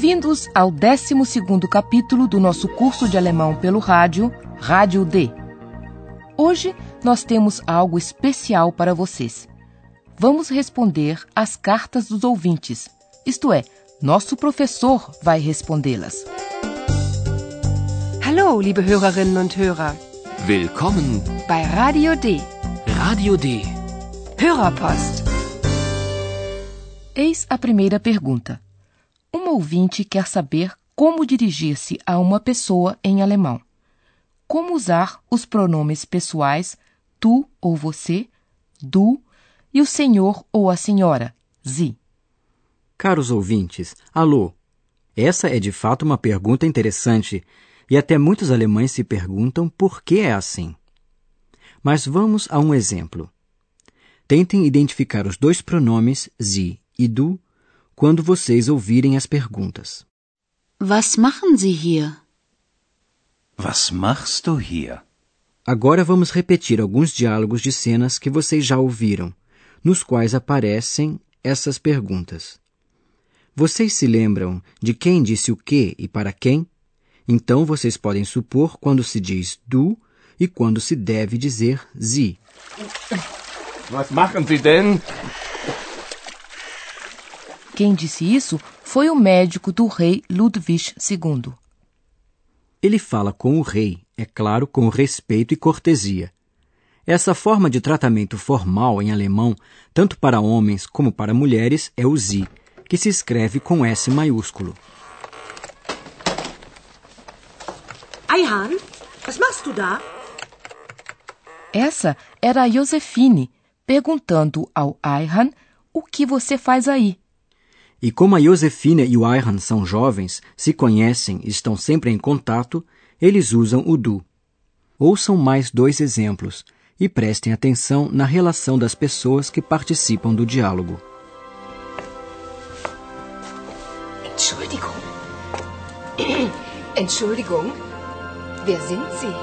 Bem-vindos ao 12 capítulo do nosso curso de alemão pelo rádio, Rádio D. Hoje nós temos algo especial para vocês. Vamos responder às cartas dos ouvintes, isto é, nosso professor vai respondê-las. Hallo, liebe Hörerinnen und Hörer. Willkommen bei Radio D. Radio D. Hörerpost. Eis a primeira pergunta. Um ouvinte quer saber como dirigir-se a uma pessoa em alemão. Como usar os pronomes pessoais tu ou você, du e o senhor ou a senhora, sie. Caros ouvintes, alô! Essa é de fato uma pergunta interessante e até muitos alemães se perguntam por que é assim. Mas vamos a um exemplo. Tentem identificar os dois pronomes sie e du quando vocês ouvirem as perguntas. Was machen Sie hier? Was machst du hier? Agora vamos repetir alguns diálogos de cenas que vocês já ouviram, nos quais aparecem essas perguntas. Vocês se lembram de quem disse o que e para quem? Então vocês podem supor quando se diz du e quando se deve dizer sie. Was machen Sie denn? Quem disse isso foi o médico do rei Ludwig II. Ele fala com o rei, é claro, com respeito e cortesia. Essa forma de tratamento formal em alemão, tanto para homens como para mulheres, é o Sie, que se escreve com S maiúsculo. Eihan, was machst du da? Essa era a Josefine perguntando ao Ayhan o que você faz aí. E como a Josefina e o Ayhan são jovens, se conhecem e estão sempre em contato, eles usam o du. Ouçam mais dois exemplos e prestem atenção na relação das pessoas que participam do diálogo. Entschuldigung. Entschuldigung. Wer sind Sie?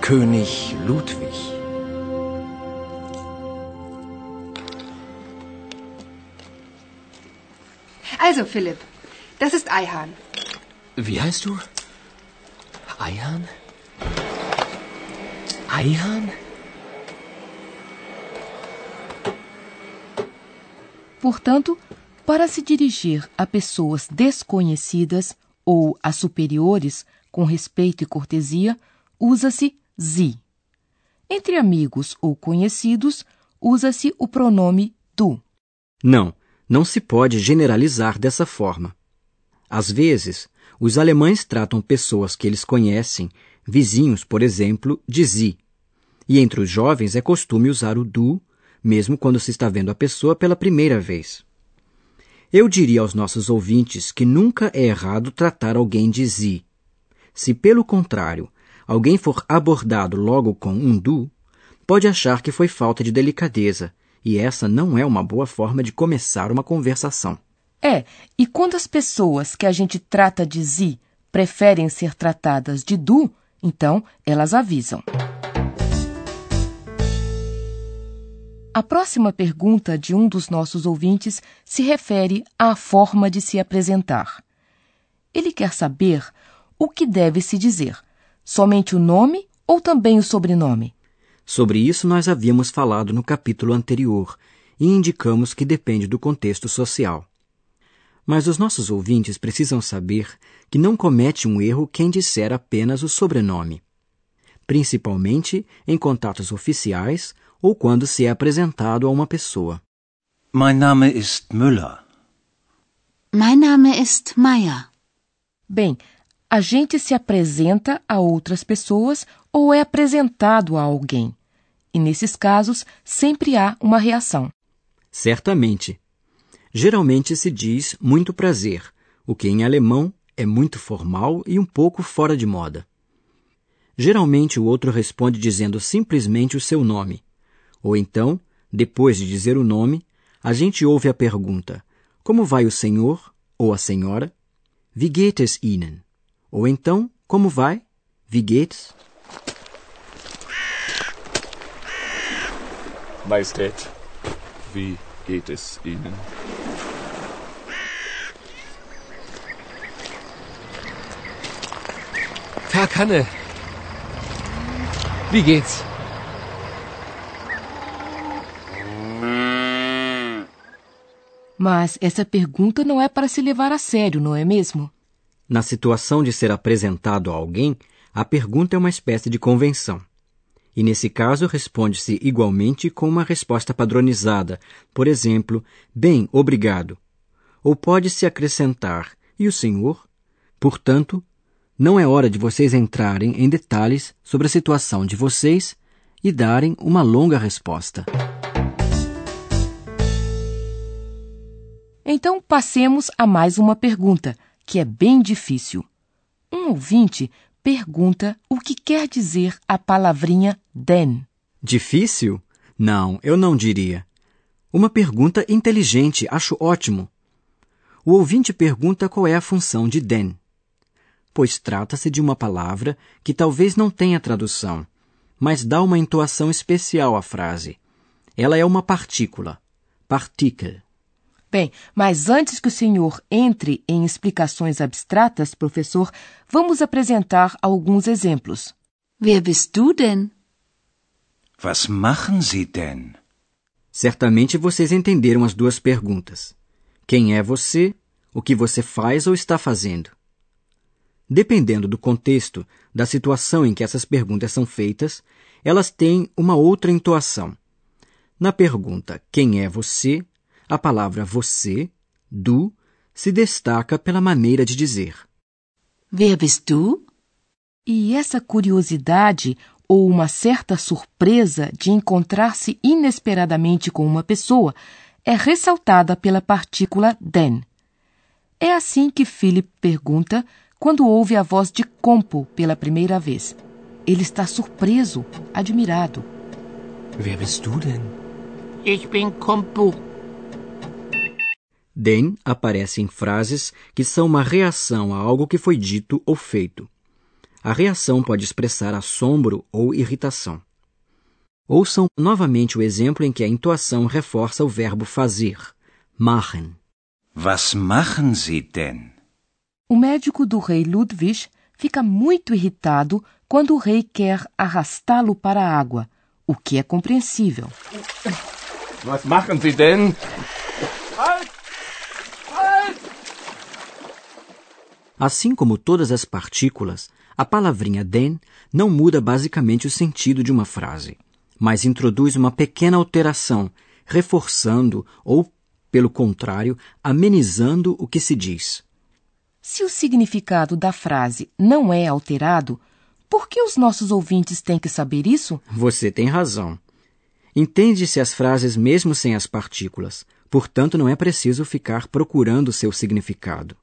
König Ludwig. Also, Philipp, das ist Eihan. Wie heißt du? Eihan? Eihan? Portanto, para se dirigir a pessoas desconhecidas ou a superiores com respeito e cortesia, usa-se sie. Entre amigos ou conhecidos, usa-se o pronome du. Não, não se pode generalizar dessa forma. Às vezes, os alemães tratam pessoas que eles conhecem, vizinhos, por exemplo, de sie. E entre os jovens é costume usar o du, mesmo quando se está vendo a pessoa pela primeira vez. Eu diria aos nossos ouvintes que nunca é errado tratar alguém de sie. Se, pelo contrário, alguém for abordado logo com um du, pode achar que foi falta de delicadeza e essa não é uma boa forma de começar uma conversação. É, e quando as pessoas que a gente trata de zi preferem ser tratadas de du, então elas avisam. A próxima pergunta de um dos nossos ouvintes se refere à forma de se apresentar. Ele quer saber o que deve se dizer: somente o nome ou também o sobrenome? Sobre isso nós havíamos falado no capítulo anterior e indicamos que depende do contexto social. Mas os nossos ouvintes precisam saber que não comete um erro quem disser apenas o sobrenome, principalmente em contatos oficiais ou quando se é apresentado a uma pessoa. Mein Name ist Müller. Mein Name ist Meyer. Bem, a gente se apresenta a outras pessoas ou é apresentado a alguém. E nesses casos, sempre há uma reação. Certamente. Geralmente se diz muito prazer, o que em alemão é muito formal e um pouco fora de moda. Geralmente o outro responde dizendo simplesmente o seu nome. Ou então, depois de dizer o nome, a gente ouve a pergunta: Como vai o senhor ou a senhora? Wie geht es Ihnen? Ou então, como vai? Wie geht's? Majestät, wie geht es Ihnen? Tag, Hanne. Wie geht's? Mas essa pergunta não é para se levar a sério, não é mesmo? Na situação de ser apresentado a alguém, a pergunta é uma espécie de convenção. E nesse caso, responde-se igualmente com uma resposta padronizada, por exemplo, bem, obrigado. Ou pode-se acrescentar, e o senhor? Portanto, não é hora de vocês entrarem em detalhes sobre a situação de vocês e darem uma longa resposta. Então passemos a mais uma pergunta, que é bem difícil. Um ouvinte pergunta o que quer dizer a palavrinha den. Difícil? Não, eu não diria. Uma pergunta inteligente, acho ótimo. O ouvinte pergunta qual é a função de den. Pois trata-se de uma palavra que talvez não tenha tradução, mas dá uma entoação especial à frase. Ela é uma partícula, particle. Bem, mas antes que o senhor entre em explicações abstratas, professor, vamos apresentar alguns exemplos. Wer bist du denn? Was machen Sie denn? Certamente vocês entenderam as duas perguntas. Quem é você? O que você faz ou está fazendo? Dependendo do contexto, da situação em que essas perguntas são feitas, elas têm uma outra entoação. Na pergunta quem é você, a palavra você, du, se destaca pela maneira de dizer. Wer bist du? E essa curiosidade ou uma certa surpresa de encontrar-se inesperadamente com uma pessoa é ressaltada pela partícula den. É assim que Philip pergunta quando ouve a voz de Compo pela primeira vez. Ele está surpreso, admirado. Wer bist du denn? Ich bin Kompu. Den aparece em frases que são uma reação a algo que foi dito ou feito. A reação pode expressar assombro ou irritação. Ouçam novamente o exemplo em que a entoação reforça o verbo fazer, machen. Was machen Sie denn? O médico do rei Ludwig fica muito irritado quando o rei quer arrastá-lo para a água, o que é compreensível. Was machen Sie denn? Assim como todas as partículas, a palavrinha den não muda basicamente o sentido de uma frase, mas introduz uma pequena alteração, reforçando ou, pelo contrário, amenizando o que se diz. Se o significado da frase não é alterado, por que os nossos ouvintes têm que saber isso? Você tem razão. Entende-se as frases mesmo sem as partículas, portanto não é preciso ficar procurando seu significado.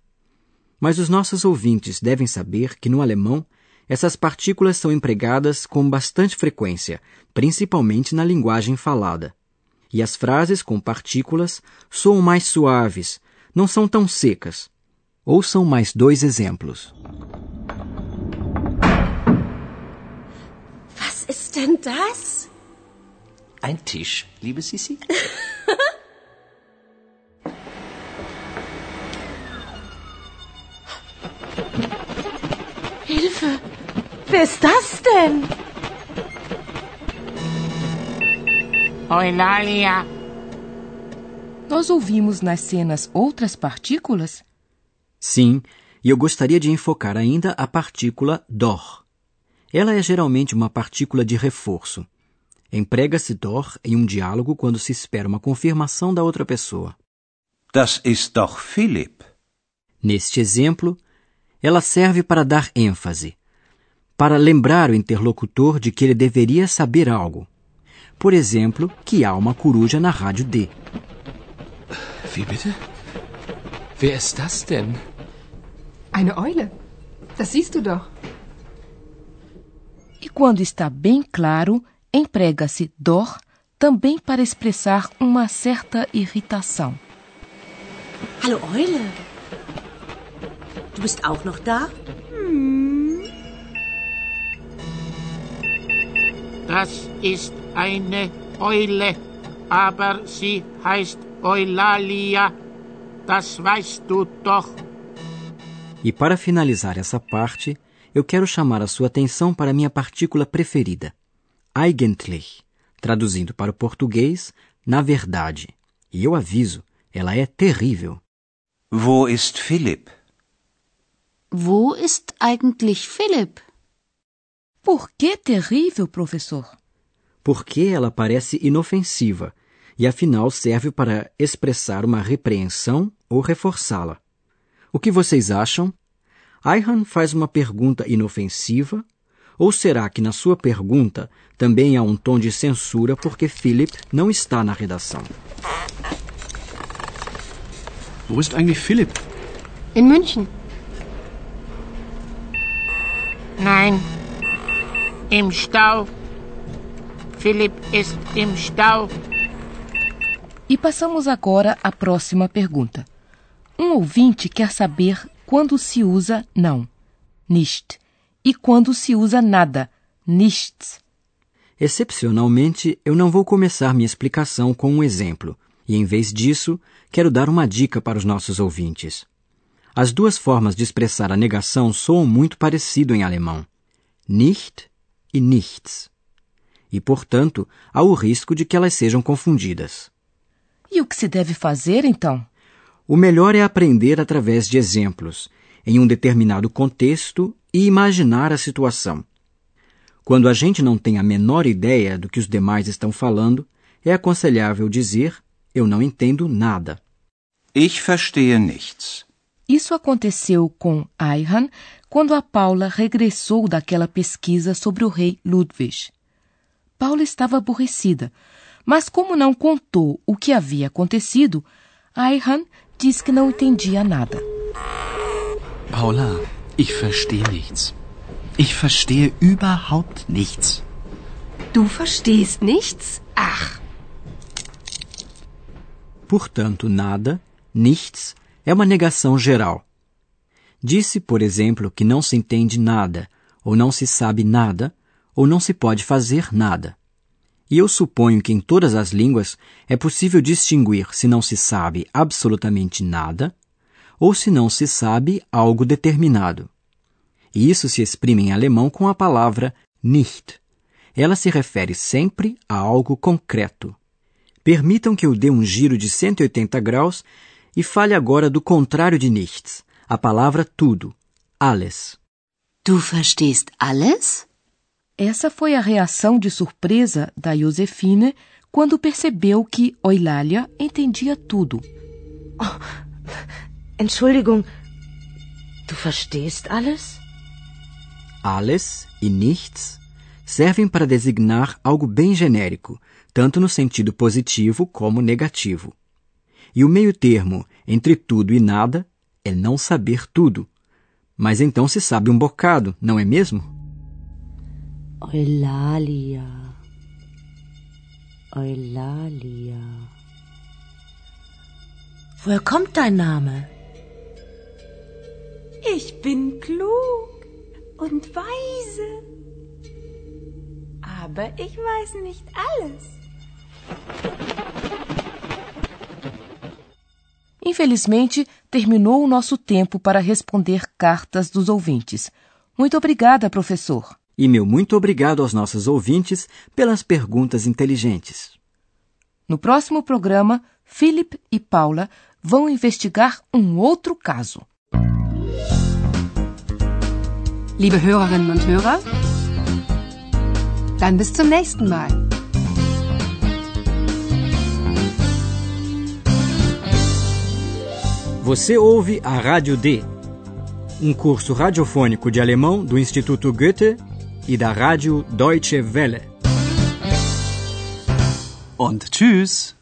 Mas os nossos ouvintes devem saber que no alemão essas partículas são empregadas com bastante frequência, principalmente na linguagem falada. E as frases com partículas soam mais suaves, não são tão secas. Ouçam mais dois exemplos. Was ist denn das? Ein Tisch, liebe Sissi? Hilfe! Wer ist das denn? Eulalia. Nós ouvimos nas cenas outras partículas? Sim, e eu gostaria de enfocar ainda a partícula dor. Ela é geralmente uma partícula de reforço. Emprega-se dor em um diálogo quando se espera uma confirmação da outra pessoa. Das ist doch Philipp. Neste exemplo, ela serve para dar ênfase, para lembrar o interlocutor de que ele deveria saber algo. Por exemplo, que há uma coruja na rádio D. Wie bitte? Wer ist das denn? Eine Eule. Das siehst du doch. E quando está bem claro, emprega-se dor também para expressar uma certa irritação. Hallo Eule. Du bist auch noch da? Das ist eine Eule, aber sie heißt Eulalia. Das weißt du doch. E para finalizar essa parte, eu quero chamar a sua atenção para a minha partícula preferida, eigentlich, traduzindo para o português, na verdade. E eu aviso, ela é terrível. Wo ist Philipp? Wo ist eigentlich Philipp? Por que terrível, professor? Porque ela parece inofensiva e afinal serve para expressar uma repreensão ou reforçá-la. O que vocês acham? Ayhan faz uma pergunta inofensiva? Ou será que na sua pergunta também há um tom de censura porque Philip não está na redação? Wo ist eigentlich Philipp? In München. Nein. Im Stau. Philipp ist im Stau. E passamos agora à próxima pergunta. Um ouvinte quer saber quando se usa não, nicht, e quando se usa nada, nichts. Excepcionalmente, eu não vou começar minha explicação com um exemplo, e em vez disso, quero dar uma dica para os nossos ouvintes. As duas formas de expressar a negação soam muito parecido em alemão: nicht e nichts. E, portanto, há o risco de que elas sejam confundidas. E o que se deve fazer então? O melhor é aprender através de exemplos, em um determinado contexto e imaginar a situação. Quando a gente não tem a menor ideia do que os demais estão falando, é aconselhável dizer: Eu não entendo nada. Ich verstehe nichts. Isso aconteceu com Ayhan quando a Paula regressou daquela pesquisa sobre o rei Ludwig. Paula estava aborrecida, mas como não contou o que havia acontecido, Ayhan disse que não entendia nada. Paula, ich verstehe nichts. Ich verstehe überhaupt nichts. Du verstehst nichts? Ach, Portanto, nada, nichts, é uma negação geral. Disse, por exemplo, que não se entende nada, ou não se sabe nada, ou não se pode fazer nada. E eu suponho que em todas as línguas é possível distinguir se não se sabe absolutamente nada ou se não se sabe algo determinado. E isso se exprime em alemão com a palavra nicht. Ela se refere sempre a algo concreto. Permitam que eu dê um giro de 180 graus e fale agora do contrário de nichts, a palavra tudo, alles. Du verstehst alles? Essa foi a reação de surpresa da Josefine quando percebeu que Eulalia entendia tudo. Entschuldigung. Du verstehst alles? Alles e nichts servem para designar algo bem genérico, tanto no sentido positivo como negativo. E o meio-termo entre tudo e nada é não saber tudo. Mas então se sabe um bocado, não é mesmo? Eulalia. Eulalia. Woher kommt dein Name? ich bin klug und weise. Aber ich weiß nicht alles. Infelizmente, terminou o nosso tempo para responder cartas dos ouvintes. Muito obrigada, professor. E meu muito obrigado aos nossos ouvintes pelas perguntas inteligentes. No próximo programa, Philip e Paula vão investigar um outro caso. Liebe Hörerinnen und Hörer, dann bis zum nächsten Mal. Você ouve a Rádio D, um curso radiofônico de alemão do Instituto Goethe e da Rádio Deutsche Welle. Und tschüss.